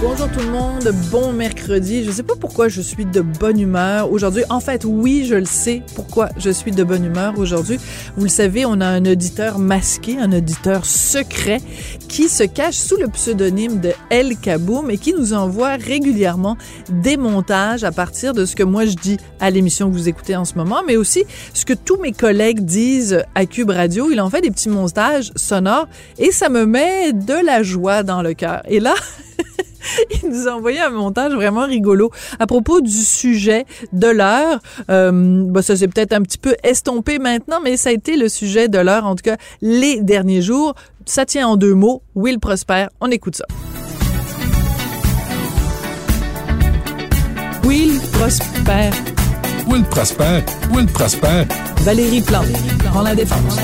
Bonjour tout le monde, bon mercredi. Je sais pas pourquoi je suis de bonne humeur aujourd'hui. En fait, oui, je le sais pourquoi je suis de bonne humeur aujourd'hui. Vous le savez, on a un auditeur masqué, un auditeur secret qui se cache sous le pseudonyme de El Kaboum et qui nous envoie régulièrement des montages à partir de ce que moi je dis à l'émission que vous écoutez en ce moment, mais aussi ce que tous mes collègues disent à Cube Radio. Il en fait des petits montages sonores et ça me met de la joie dans le cœur. Et là, il nous a envoyé un montage vraiment rigolo à propos du sujet de l'heure. Euh, bah, ça s'est peut-être un petit peu estompé maintenant, mais ça a été le sujet de l'heure, en tout cas les derniers jours. Ça tient en deux mots. Will Prosper. On écoute ça. Will Prosper. Will Prosper. Will Prosper. Valérie Plante prend la défense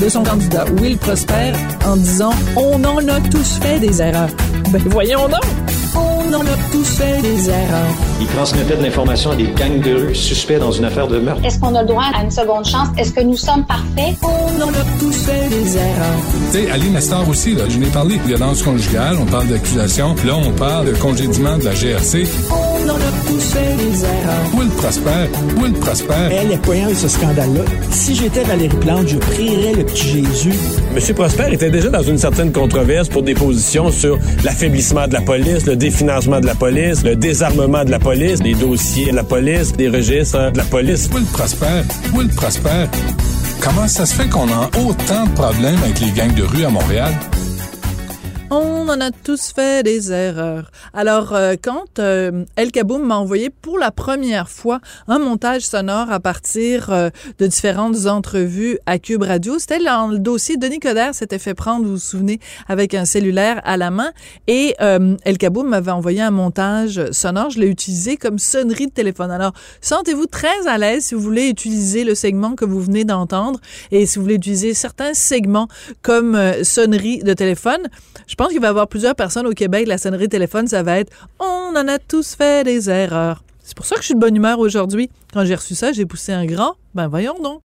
de son candidat Will Prosper en disant On en a tous fait des erreurs. Ben voyons donc! On en a tous fait des erreurs. Il transmettait de l'information à des gangs de rue suspects dans une affaire de meurtre. Est-ce qu'on a le droit à une seconde chance? Est-ce que nous sommes parfaits? On en a tous fait des erreurs. Tu sais, Ali Nestor aussi, là, je n'ai parlé. Violence conjugale, on parle d'accusation. Là, on parle de congédiement de la GRC. On en a tous fait des erreurs. Will Prosper. Will Prosper. Elle est poignante ce scandale-là. Si j'étais Valérie Plante, je prierais le petit Jésus. Monsieur Prosper était déjà dans une certaine controverse pour des positions sur l'affaiblissement de la police, le définancement de la police, le désarmement de la police, les dossiers de la police, les registres de la police. Will Prosper. Will Prosper. Comment ça se fait qu'on a autant de problèmes avec les gangs de rue à Montréal? On en a tous fait des erreurs. Alors, euh, quand euh, El Kaboum m'a envoyé pour la première fois un montage sonore à partir euh, de différentes entrevues à Cube Radio, c'était dans le dossier Denis Coderre s'était fait prendre, vous vous souvenez, avec un cellulaire à la main. Et El Kaboum m'avait envoyé un montage sonore. Je l'ai utilisé comme sonnerie de téléphone. Alors, sentez-vous très à l'aise si vous voulez utiliser le segment que vous venez d'entendre et si vous voulez utiliser certains segments comme sonnerie de téléphone. Pense qu'il va y avoir plusieurs personnes au Québec, la sonnerie téléphone, ça va être On en a tous fait des erreurs. C'est pour ça que je suis de bonne humeur aujourd'hui. Quand j'ai reçu ça, j'ai poussé un grand. Ben voyons donc.